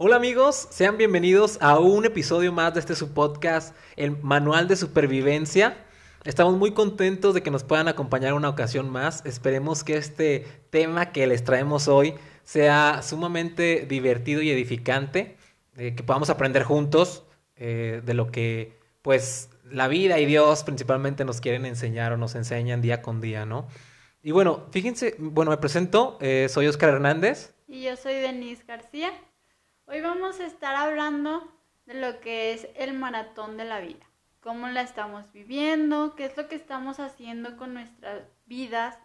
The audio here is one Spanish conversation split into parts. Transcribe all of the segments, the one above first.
Hola amigos, sean bienvenidos a un episodio más de este su podcast, el Manual de Supervivencia. Estamos muy contentos de que nos puedan acompañar una ocasión más. Esperemos que este tema que les traemos hoy sea sumamente divertido y edificante, eh, que podamos aprender juntos eh, de lo que pues la vida y Dios principalmente nos quieren enseñar o nos enseñan día con día, ¿no? Y bueno, fíjense, bueno, me presento, eh, soy Oscar Hernández. Y yo soy Denise García. Hoy vamos a estar hablando de lo que es el maratón de la vida, cómo la estamos viviendo, qué es lo que estamos haciendo con nuestras vidas,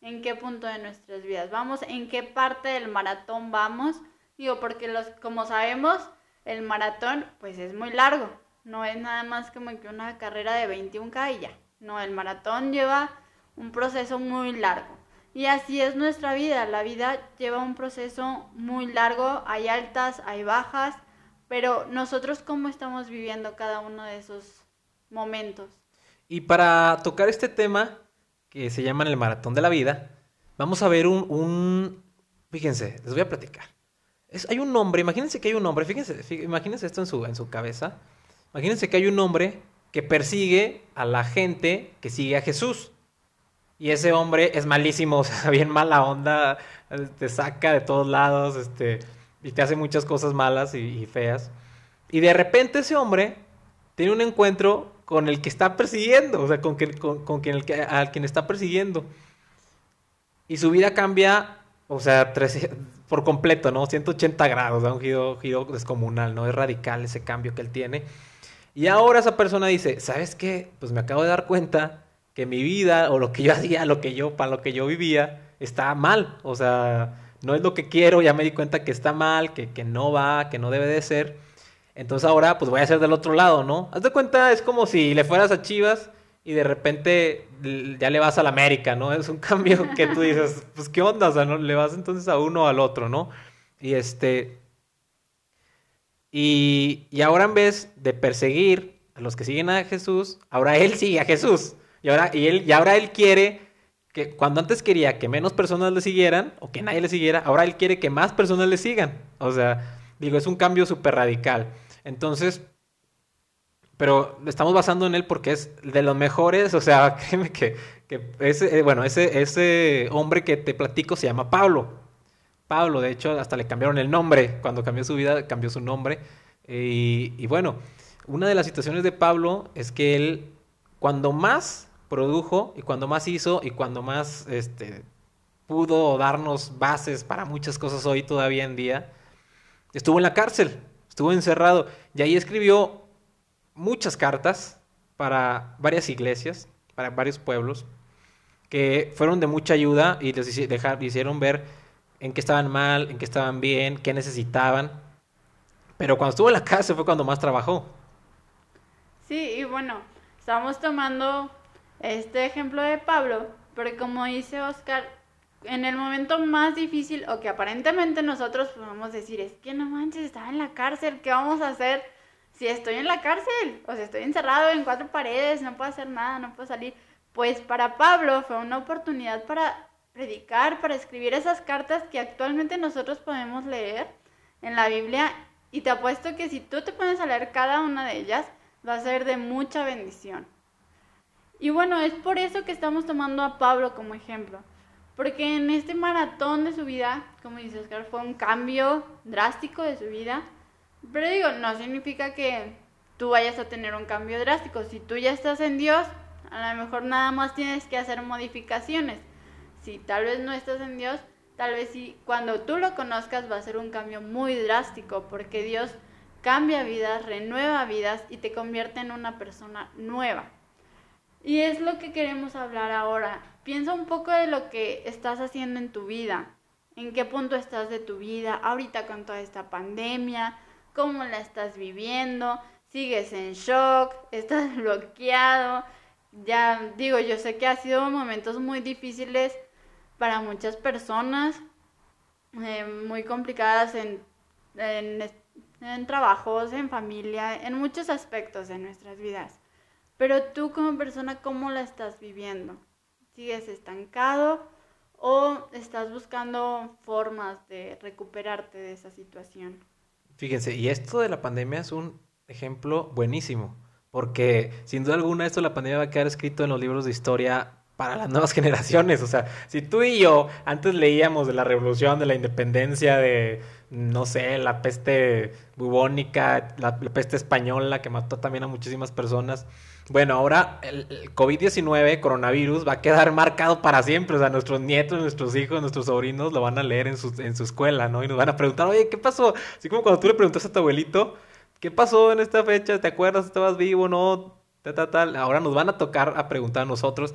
en qué punto de nuestras vidas vamos, en qué parte del maratón vamos. Digo, porque los, como sabemos, el maratón pues es muy largo, no es nada más como que una carrera de 21K y ya. No, el maratón lleva un proceso muy largo. Y así es nuestra vida, la vida lleva un proceso muy largo, hay altas, hay bajas, pero nosotros cómo estamos viviendo cada uno de esos momentos. Y para tocar este tema, que se llama el maratón de la vida, vamos a ver un, fíjense, les voy a platicar. Es, hay un hombre, imagínense que hay un hombre, fíjense, imagínense esto en su, en su cabeza. Imagínense que hay un hombre que persigue a la gente que sigue a Jesús. Y ese hombre es malísimo, o sea, bien mala onda, te saca de todos lados, este, y te hace muchas cosas malas y, feas. Y de repente ese hombre tiene un encuentro con el que está persiguiendo, o sea, con, con, quien, el que, al quien está persiguiendo. Y su vida cambia, o sea, por completo, ¿no? 180 grados, da un giro, giro descomunal, ¿no? Es radical ese cambio que él tiene. Y ahora esa persona dice, ¿sabes qué? Pues me acabo de dar cuenta que mi vida o lo que yo hacía, lo que yo, para lo que yo vivía, está mal. O sea, no es lo que quiero, ya me di cuenta que está mal, que, que no va, que no debe de ser. Entonces ahora pues voy a hacer del otro lado, ¿no? Haz de cuenta, es como si le fueras a Chivas y de repente ya le vas a la América, ¿no? Es un cambio que tú dices, pues qué onda, o sea, ¿no? le vas entonces a uno o al otro, ¿no? Y este, y, ahora en vez de perseguir a los que siguen a Jesús, ahora él sigue a Jesús. Y ahora, y él, y ahora él quiere que cuando antes quería que menos personas le siguieran o que nadie le siguiera, ahora él quiere que más personas le sigan. O sea, digo, es un cambio súper radical. Entonces, pero estamos basando en él porque es de los mejores, o sea, créeme que, que ese, eh, bueno, ese, ese hombre que te platico se llama Pablo. Pablo, de hecho, hasta le cambiaron el nombre, cuando cambió su vida, cambió su nombre. y, bueno, una de las situaciones de Pablo es que él, cuando más produjo y cuando más hizo y cuando más este, pudo darnos bases para muchas cosas hoy todavía en día, estuvo en la cárcel, estuvo encerrado y ahí escribió muchas cartas para varias iglesias, para varios pueblos, que fueron de mucha ayuda y les hicieron ver en qué estaban mal, en qué estaban bien, qué necesitaban. Pero cuando estuvo en la casa fue cuando más trabajó. Sí, y bueno, estamos tomando este ejemplo de Pablo, porque como dice Oscar, en el momento más difícil, o que aparentemente nosotros podemos decir, es que no manches, estaba en la cárcel, ¿qué vamos a hacer si estoy en la cárcel? O sea, estoy encerrado en cuatro paredes, no puedo hacer nada, no puedo salir. Pues para Pablo fue una oportunidad para predicar, para escribir esas cartas que actualmente nosotros podemos leer en la Biblia y te apuesto que si tú te pones a leer cada una de ellas, va a ser de mucha bendición. Y bueno, es por eso que estamos tomando a Pablo como ejemplo. Porque en este maratón de su vida, como dice Oscar, fue un cambio drástico de su vida. Pero digo, no significa que tú vayas a tener un cambio drástico. Si tú ya estás en Dios, a lo mejor nada más tienes que hacer modificaciones si tal vez no estás en Dios, tal vez sí, cuando tú lo conozcas va a ser un cambio muy drástico, porque Dios cambia vidas, renueva vidas y te convierte en una persona nueva. Y es lo que queremos hablar ahora. Piensa un poco de lo que estás haciendo en tu vida, en qué punto estás de tu vida, ahorita con toda esta pandemia, cómo la estás viviendo, sigues en shock, estás bloqueado. Ya digo, yo sé que ha sido momentos muy difíciles para muchas personas, eh, muy complicadas en, en, trabajos, en familia, en muchos aspectos de nuestras vidas. Pero tú como persona, ¿cómo la estás viviendo? ¿Sigues estancado o estás buscando formas de recuperarte de esa situación? Fíjense, y esto de la pandemia es un ejemplo buenísimo, porque sin duda alguna esto de la pandemia va a quedar escrito en los libros de historia para las nuevas generaciones. O sea, si tú y yo antes leíamos de la revolución, de la independencia, de, no sé, la peste bubónica, la, peste española que mató también a muchísimas personas. Bueno, ahora el, el COVID-19, coronavirus, va a quedar marcado para siempre. O sea, nuestros nietos, nuestros hijos, nuestros sobrinos lo van a leer en su, en su escuela, ¿no? Y nos van a preguntar, oye, ¿qué pasó? Así como cuando tú le preguntaste a tu abuelito, ¿qué pasó en esta fecha? ¿Te acuerdas? ¿Estabas vivo? ¿No? Tal, tal. Ahora nos van a tocar a preguntar a nosotros.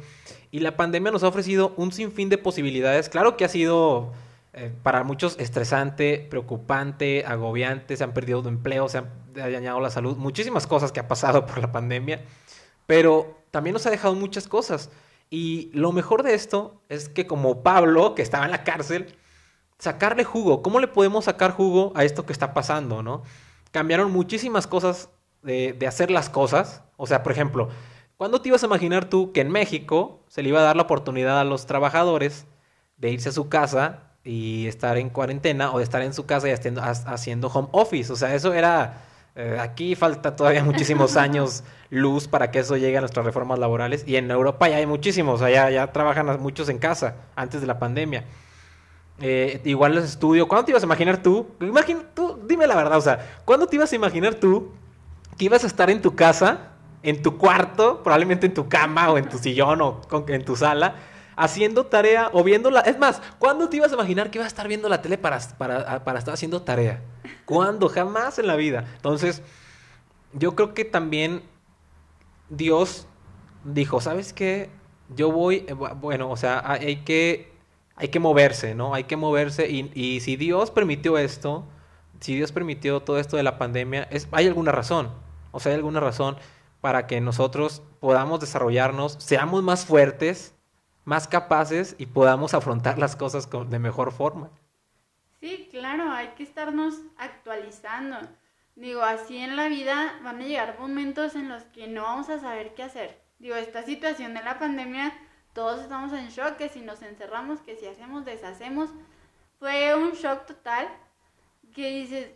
Y la pandemia nos ha ofrecido un sinfín de posibilidades. Claro que ha sido eh, para muchos estresante, preocupante, agobiante, se han perdido empleos, se han dañado la salud, muchísimas cosas que ha pasado por la pandemia, pero también nos ha dejado muchas cosas. Y lo mejor de esto es que como Pablo, que estaba en la cárcel, sacarle jugo. ¿Cómo le podemos sacar jugo a esto que está pasando, no? Cambiaron muchísimas cosas de, de hacer las cosas. O sea, por ejemplo, ¿Cuándo te ibas a imaginar tú que en México se le iba a dar la oportunidad a los trabajadores de irse a su casa y estar en cuarentena o estar en su casa y haciendo home office? O sea, eso era... Eh, aquí falta todavía muchísimos años luz para que eso llegue a nuestras reformas laborales y en Europa ya hay muchísimos, o sea, ya, trabajan muchos en casa antes de la pandemia. Eh, igual los estudios, ¿cuándo te ibas a imaginar tú? Imagina, tú, dime la verdad, o sea, ¿cuándo te ibas a imaginar tú que ibas a estar en tu casa en tu cuarto, probablemente en tu cama o en tu sillón o en tu sala, haciendo tarea o viéndola. Es más, ¿cuándo te ibas a imaginar que ibas a estar viendo la tele para, para, para estar haciendo tarea? ¿Cuándo? Jamás en la vida. Entonces, yo creo que también Dios dijo, ¿sabes qué? Yo voy, eh, bueno, o sea, hay que, hay que moverse, ¿no? Hay que moverse y, y si Dios permitió esto, si Dios permitió todo esto de la pandemia, es, hay alguna razón. O sea, hay alguna razón para que nosotros podamos desarrollarnos, seamos más fuertes, más capaces y podamos afrontar las cosas de mejor forma. Sí, claro, hay que estarnos actualizando. Digo, así en la vida van a llegar momentos en los que no vamos a saber qué hacer. Digo, esta situación de la pandemia, todos estamos en shock, que si nos encerramos, que si hacemos, deshacemos. Fue un shock total, que dices,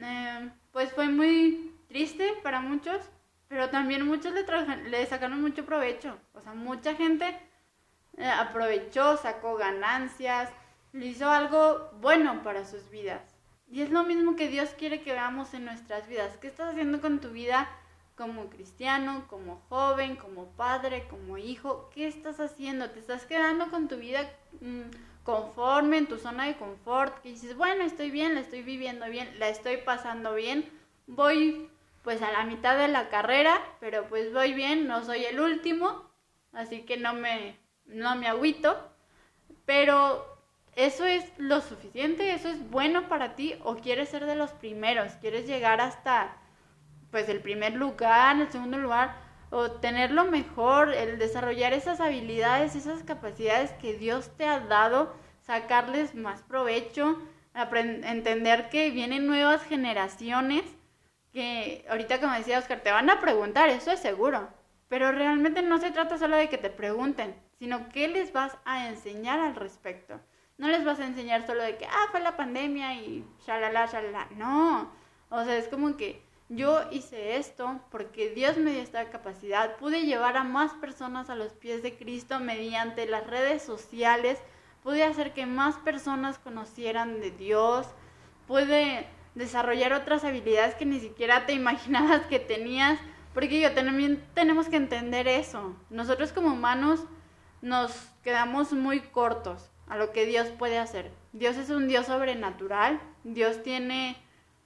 eh, pues fue muy triste para muchos, pero también muchos le, le sacaron mucho provecho. O sea, mucha gente aprovechó, sacó ganancias, le hizo algo bueno para sus vidas. Y es lo mismo que Dios quiere que veamos en nuestras vidas. ¿Qué estás haciendo con tu vida como cristiano, como joven, como padre, como hijo? ¿Qué estás haciendo? ¿Te estás quedando con tu vida mm, conforme en tu zona de confort? Que dices, bueno, estoy bien, la estoy viviendo bien, la estoy pasando bien, voy pues a la mitad de la carrera, pero pues voy bien, no soy el último, así que no me, no me agüito, pero eso es lo suficiente, eso es bueno para ti o quieres ser de los primeros, quieres llegar hasta pues el primer lugar, el segundo lugar o tener lo mejor, el desarrollar esas habilidades, esas capacidades que Dios te ha dado, sacarles más provecho, entender que vienen nuevas generaciones que ahorita como decía Oscar, te van a preguntar, eso es seguro, pero realmente no se trata solo de que te pregunten, sino que les vas a enseñar al respecto. No les vas a enseñar solo de que, ah, fue la pandemia y shalala, shalala. No, o sea, es como que yo hice esto porque Dios me dio esta capacidad. Pude llevar a más personas a los pies de Cristo mediante las redes sociales. Pude hacer que más personas conocieran de Dios. Pude desarrollar otras habilidades que ni siquiera te imaginabas que tenías. Porque yo también tenemos que entender eso. Nosotros como humanos nos quedamos muy cortos a lo que Dios puede hacer. Dios es un Dios sobrenatural. Dios tiene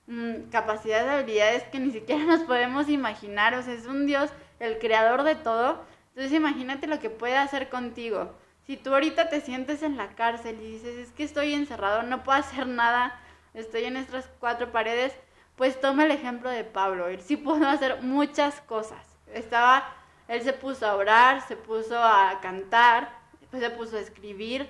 mm, capacidades, habilidades que ni siquiera nos podemos imaginar. O sea, es un Dios, el creador de todo. Entonces imagínate lo que puede hacer contigo. Si tú ahorita te sientes en la cárcel y dices, es que estoy encerrado, no puedo hacer nada, estoy en estas cuatro paredes, pues toma el ejemplo de Pablo. Él sí pudo hacer muchas cosas. Estaba, él se puso a orar, se puso a cantar, pues se puso a escribir,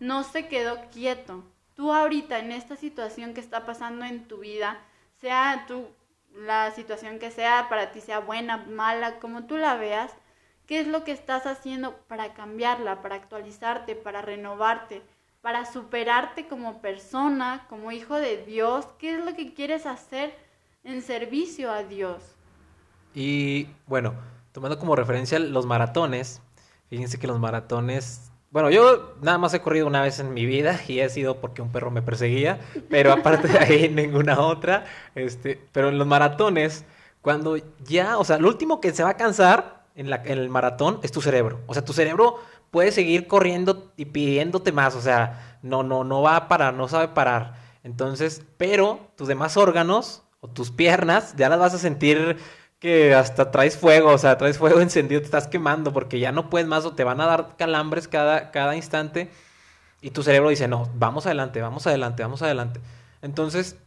no se quedó quieto. Tú ahorita en esta situación que está pasando en tu vida, sea tú la situación que sea para ti sea buena, mala, como tú la veas, ¿qué es lo que estás haciendo para cambiarla, para actualizarte, para renovarte? para superarte como persona, como hijo de Dios? ¿Qué es lo que quieres hacer en servicio a Dios? Y bueno, tomando como referencia los maratones, fíjense que los maratones bueno, yo nada más he corrido una vez en mi vida y he sido porque un perro me perseguía, pero aparte de ahí ninguna otra. Este, pero en los maratones, cuando ya, o sea, lo último que se va a cansar en el maratón es tu cerebro. O sea, tu cerebro puede seguir corriendo y pidiéndote más, o sea, no, no, no va a parar, no sabe parar. Entonces, pero tus demás órganos o tus piernas ya las vas a sentir que hasta traes fuego, o sea, traes fuego encendido, te estás quemando porque ya no puedes más o te van a dar calambres cada, cada instante y tu cerebro dice, no, vamos adelante, vamos adelante, vamos adelante. Entonces,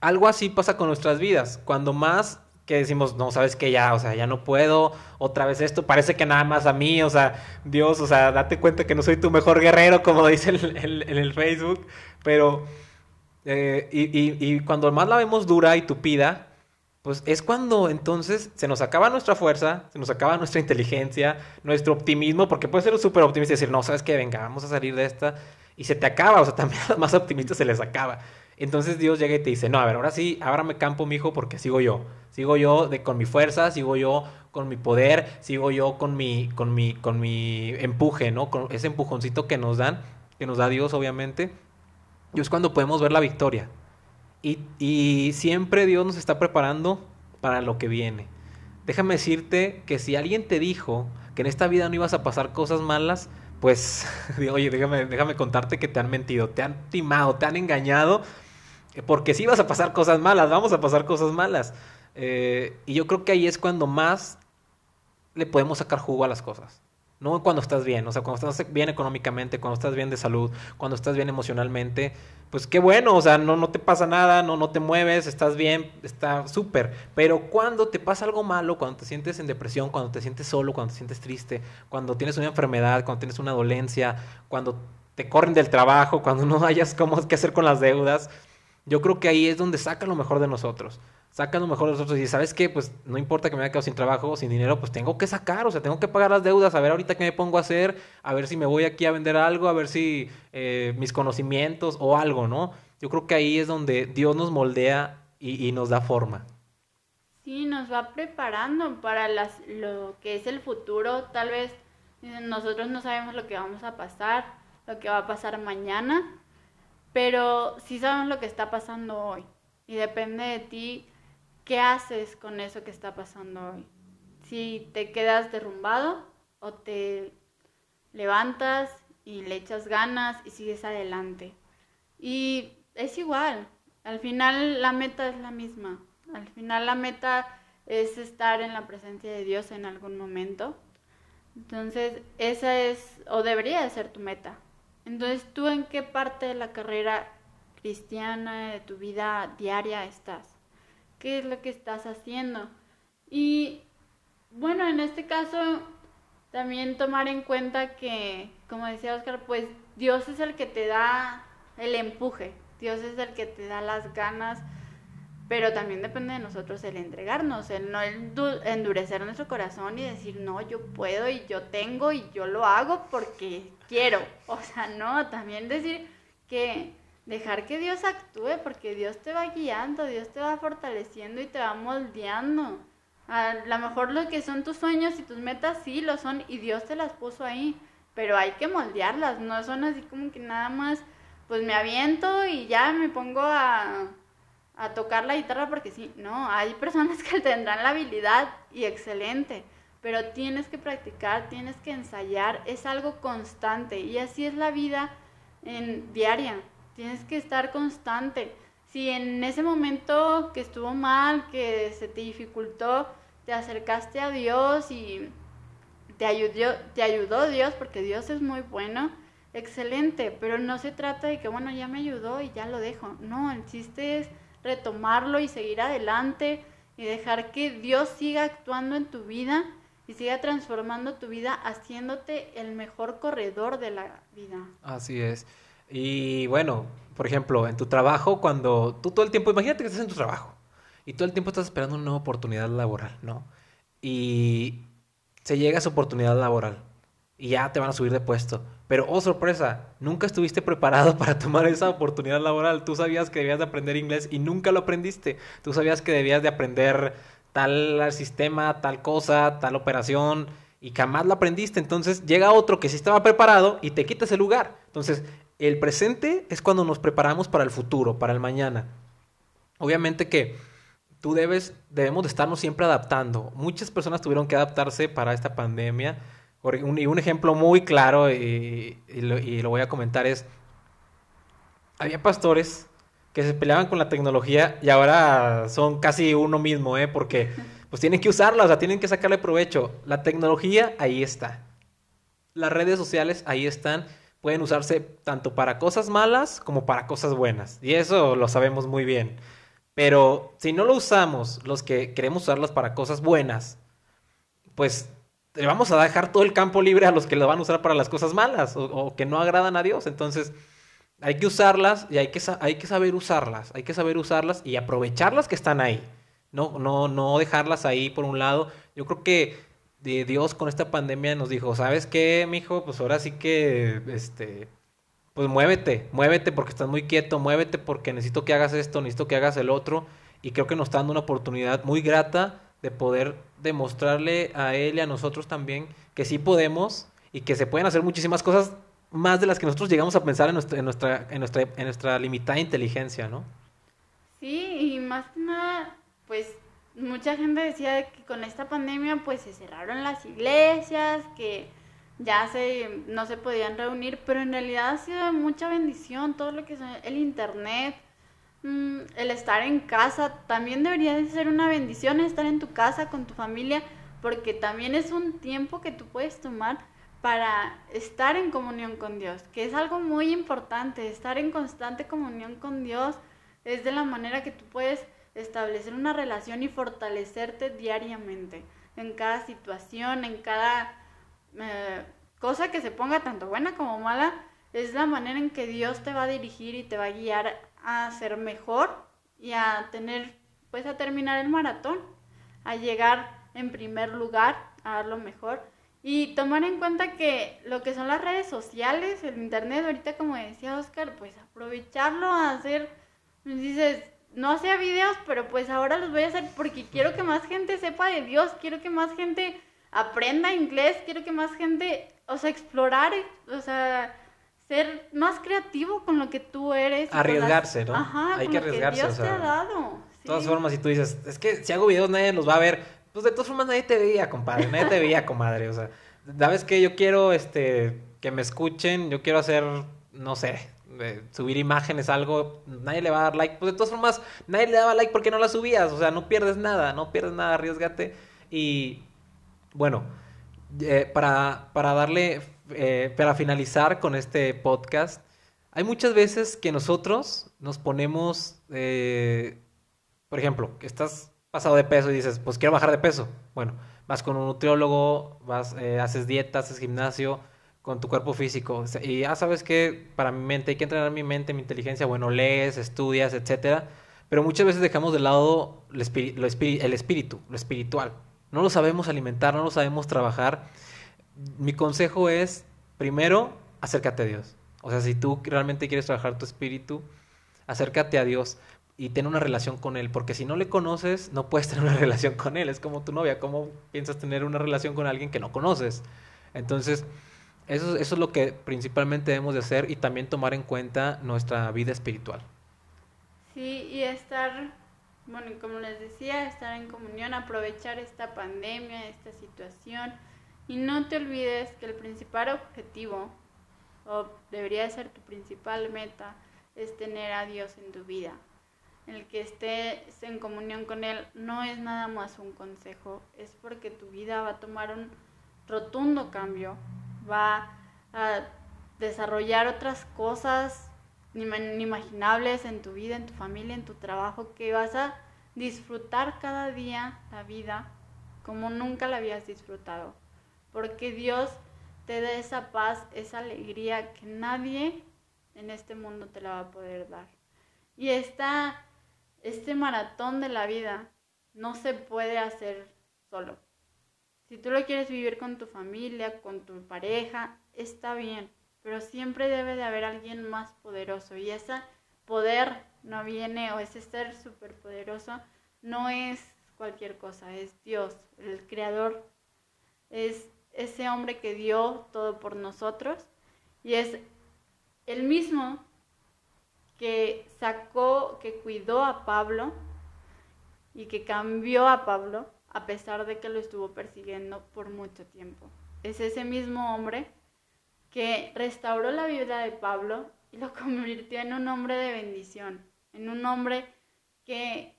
algo así pasa con nuestras vidas. Cuando más que decimos, no, sabes que ya, o sea, ya no puedo, otra vez esto, parece que nada más a mí, o sea, Dios, o sea, date cuenta que no soy tu mejor guerrero, como dice en el, Facebook, pero, eh, y, y, cuando más la vemos dura y tupida, pues es cuando entonces se nos acaba nuestra fuerza, se nos acaba nuestra inteligencia, nuestro optimismo, porque puede ser súper optimista y decir, no, sabes que venga, vamos a salir de esta, y se te acaba, o sea, también a los más optimistas se les acaba. Entonces Dios llega y te dice, no, a ver, ahora sí, ahora me campo, mi hijo, porque sigo yo. Sigo yo de, con mi fuerza, sigo yo con mi poder, sigo yo con mi, con mi, con mi empuje, ¿no? Con ese empujoncito que nos dan, que nos da Dios, obviamente. Y es cuando podemos ver la victoria. Y, siempre Dios nos está preparando para lo que viene. Déjame decirte que si alguien te dijo que en esta vida no ibas a pasar cosas malas, pues, oye, déjame, déjame contarte que te han mentido, te han timado, te han engañado, porque si vas a pasar cosas malas, vamos a pasar cosas malas. Eh, y yo creo que ahí es cuando más le podemos sacar jugo a las cosas. No cuando estás bien, o sea, cuando estás bien económicamente, cuando estás bien de salud, cuando estás bien emocionalmente, pues qué bueno, o sea, no, no te pasa nada, no, no te mueves, estás bien, está súper. Pero cuando te pasa algo malo, cuando te sientes en depresión, cuando te sientes solo, cuando te sientes triste, cuando tienes una enfermedad, cuando tienes una dolencia, cuando te corren del trabajo, cuando no hayas cómo qué hacer con las deudas, yo creo que ahí es donde saca lo mejor de nosotros sacan lo mejor de nosotros y sabes qué, pues no importa que me haya quedado sin trabajo, sin dinero, pues tengo que sacar, o sea, tengo que pagar las deudas, a ver ahorita qué me pongo a hacer, a ver si me voy aquí a vender algo, a ver si eh, mis conocimientos o algo, ¿no? Yo creo que ahí es donde Dios nos moldea y, nos da forma. Sí, nos va preparando para las, lo que es el futuro, tal vez nosotros no sabemos lo que vamos a pasar, lo que va a pasar mañana, pero sí sabemos lo que está pasando hoy. Y depende de ti ¿qué haces con eso que está pasando hoy? Si te quedas derrumbado o te levantas y le echas ganas y sigues adelante. Y es igual, al final la meta es la misma. Al final la meta es estar en la presencia de Dios en algún momento. Entonces, esa es, o debería de ser tu meta. Entonces, ¿tú en qué parte de la carrera cristiana, de tu vida diaria estás? qué es lo que estás haciendo. Y bueno, en este caso también tomar en cuenta que, como decía Oscar, pues Dios es el que te da el empuje, Dios es el que te da las ganas, pero también depende de nosotros el entregarnos, el no endurecer nuestro corazón y decir, no, yo puedo y yo tengo y yo lo hago porque quiero. O sea, no, también decir que dejar que Dios actúe porque Dios te va guiando, Dios te va fortaleciendo y te va moldeando. A lo mejor lo que son tus sueños y tus metas sí lo son y Dios te las puso ahí, pero hay que moldearlas, no son así como que nada más pues me aviento y ya me pongo a, a tocar la guitarra porque sí, no, hay personas que tendrán la habilidad y excelente, pero tienes que practicar, tienes que ensayar, es algo constante y así es la vida en diaria. Tienes que estar constante. Si en ese momento que estuvo mal, que se te dificultó, te acercaste a Dios y te ayudó, te ayudó Dios, porque Dios es muy bueno, excelente, pero no se trata de que, bueno, ya me ayudó y ya lo dejo. No, el chiste es retomarlo y seguir adelante y dejar que Dios siga actuando en tu vida y siga transformando tu vida, haciéndote el mejor corredor de la vida. Así es. Y bueno, por ejemplo, en tu trabajo, cuando tú todo el tiempo, imagínate que estás en tu trabajo y todo el tiempo estás esperando una nueva oportunidad laboral, ¿no? Y se llega a esa oportunidad laboral y ya te van a subir de puesto. Pero, oh sorpresa, nunca estuviste preparado para tomar esa oportunidad laboral. Tú sabías que debías de aprender inglés y nunca lo aprendiste. Tú sabías que debías de aprender tal sistema, tal cosa, tal operación y jamás lo aprendiste. Entonces llega otro que sí estaba preparado y te quita ese lugar. Entonces, el presente es cuando nos preparamos para el futuro, para el mañana. Obviamente que tú debes, debemos de estarnos siempre adaptando. Muchas personas tuvieron que adaptarse para esta pandemia y un ejemplo muy claro, y, lo, voy a comentar, es, había pastores que se peleaban con la tecnología y ahora son casi uno mismo, ¿eh? Porque pues tienen que usarla, o sea, tienen que sacarle provecho. La tecnología ahí está. Las redes sociales ahí están. Pueden usarse tanto para cosas malas como para cosas buenas. Y eso lo sabemos muy bien. Pero si no lo usamos, los que queremos usarlas para cosas buenas, pues le vamos a dejar todo el campo libre a los que lo van a usar para las cosas malas o, que no agradan a Dios. Entonces, hay que usarlas y hay que, hay que saber usarlas. Hay que saber usarlas y aprovecharlas que están ahí. No, no, no dejarlas ahí por un lado. Yo creo que Dios con esta pandemia nos dijo, ¿sabes qué, mijo? Pues ahora sí que, este, pues muévete, muévete porque estás muy quieto, muévete porque necesito que hagas esto, necesito que hagas el otro. Y creo que nos está dando una oportunidad muy grata de poder demostrarle a él y a nosotros también que sí podemos y que se pueden hacer muchísimas cosas más de las que nosotros llegamos a pensar en nuestra, en nuestra, en nuestra, en nuestra limitada inteligencia, ¿no? Sí, y más que nada, pues mucha gente decía que con esta pandemia pues se cerraron las iglesias, que ya se, no se podían reunir, pero en realidad ha sido mucha bendición todo lo que es el internet, Mm, el estar en casa también debería de ser una bendición, estar en tu casa con tu familia, porque también es un tiempo que tú puedes tomar para estar en comunión con Dios, que es algo muy importante, estar en constante comunión con Dios es de la manera que tú puedes establecer una relación y fortalecerte diariamente en cada situación, en cada eh, cosa que se ponga tanto buena como mala, es la manera en que Dios te va a dirigir y te va a guiar a ser mejor y a tener, pues a terminar el maratón, a llegar en primer lugar, a dar lo mejor. Y tomar en cuenta que lo que son las redes sociales, el internet, ahorita como decía Oscar, pues aprovecharlo a hacer, dices, no hacía videos, pero pues ahora los voy a hacer porque quiero que más gente sepa de Dios, quiero que más gente aprenda inglés, quiero que más gente, o sea, explorar, o sea, ser más creativo con lo que tú eres. Arriesgarse, ¿no? Ajá, Hay que arriesgarse. Dios te ha dado. De todas formas, si tú dices, es que si hago videos nadie los va a ver, pues de todas formas nadie te veía, compadre, nadie te veía, comadre. O sea, ¿sabes que Yo quiero este, que me escuchen, yo quiero hacer, no sé, subir imágenes, algo, nadie le va a dar like. Pues de todas formas, nadie le daba like porque no la subías. O sea, no pierdes nada, no pierdes nada, arriesgate. Y bueno, eh, para, para darle eh, para finalizar con este podcast, hay muchas veces que nosotros nos ponemos, eh, por ejemplo, estás pasado de peso y dices, pues quiero bajar de peso. Bueno, vas con un nutriólogo, vas, eh, haces dieta, haces gimnasio con tu cuerpo físico. Y ya sabes que para mi mente hay que entrenar mi mente, mi inteligencia. Bueno, lees, estudias, etcétera. Pero muchas veces dejamos de lado el espíritu, lo espiritual. No lo sabemos alimentar, no lo sabemos trabajar mi consejo es, primero, acércate a Dios. O sea, si tú realmente quieres trabajar tu espíritu, acércate a Dios y ten una relación con Él, porque si no le conoces, no puedes tener una relación con Él. Es como tu novia, ¿cómo piensas tener una relación con alguien que no conoces? Entonces, eso, eso es lo que principalmente debemos de hacer y también tomar en cuenta nuestra vida espiritual. Sí, y estar, bueno, como les decía, estar en comunión, aprovechar esta pandemia, esta situación y no te olvides que el principal objetivo, o debería ser tu principal meta, es tener a Dios en tu vida. El que estés en comunión con Él no es nada más un consejo, es porque tu vida va a tomar un rotundo cambio, va a desarrollar otras cosas inimaginables en tu vida, en tu familia, en tu trabajo, que vas a disfrutar cada día la vida como nunca la habías disfrutado porque Dios te da esa paz, esa alegría que nadie en este mundo te la va a poder dar. Y esta, este maratón de la vida no se puede hacer solo. Si tú lo quieres vivir con tu familia, con tu pareja, está bien, pero siempre debe de haber alguien más poderoso y ese poder no viene o ese ser superpoderoso no es cualquier cosa, es Dios, el creador, es ese hombre que dio todo por nosotros y es el mismo que sacó, que cuidó a Pablo y que cambió a Pablo a pesar de que lo estuvo persiguiendo por mucho tiempo. Es ese mismo hombre que restauró la vida de Pablo y lo convirtió en un hombre de bendición, en un hombre que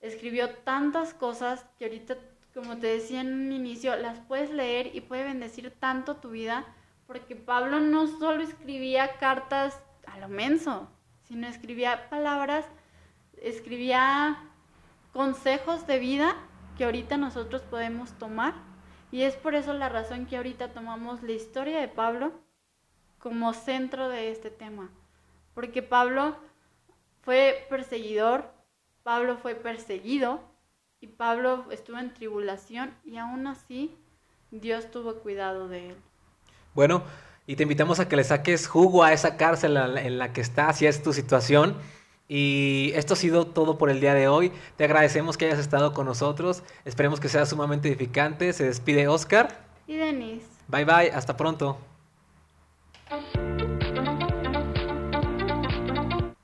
escribió tantas cosas que ahorita, como te decía en un inicio, las puedes leer y puede bendecir tanto tu vida, porque Pablo no solo escribía cartas a lo menso, sino escribía palabras, escribía consejos de vida que ahorita nosotros podemos tomar. Y es por eso la razón que ahorita tomamos la historia de Pablo como centro de este tema. Porque Pablo fue perseguidor, Pablo fue perseguido y Pablo estuvo en tribulación y aún así Dios tuvo cuidado de él. Bueno, y te invitamos a que le saques jugo a esa cárcel en la que está, si es tu situación. Y esto ha sido todo por el día de hoy. Te agradecemos que hayas estado con nosotros. Esperemos que sea sumamente edificante. Se despide Oscar. Y Denise. Bye bye, hasta pronto.